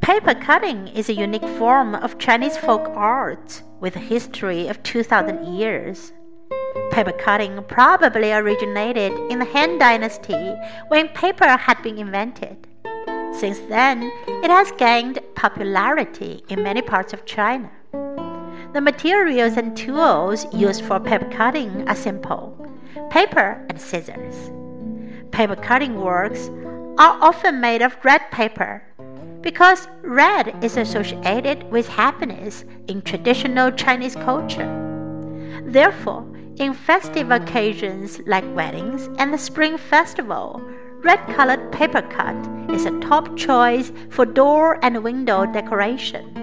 Paper cutting is a unique form of Chinese folk art with a history of 2000 years. Paper cutting probably originated in the Han Dynasty when paper had been invented. Since then, it has gained popularity in many parts of China. The materials and tools used for paper cutting are simple paper and scissors. Paper cutting works are often made of red paper because red is associated with happiness in traditional Chinese culture. Therefore, in festive occasions like weddings and the Spring Festival, red colored paper cut is a top choice for door and window decoration.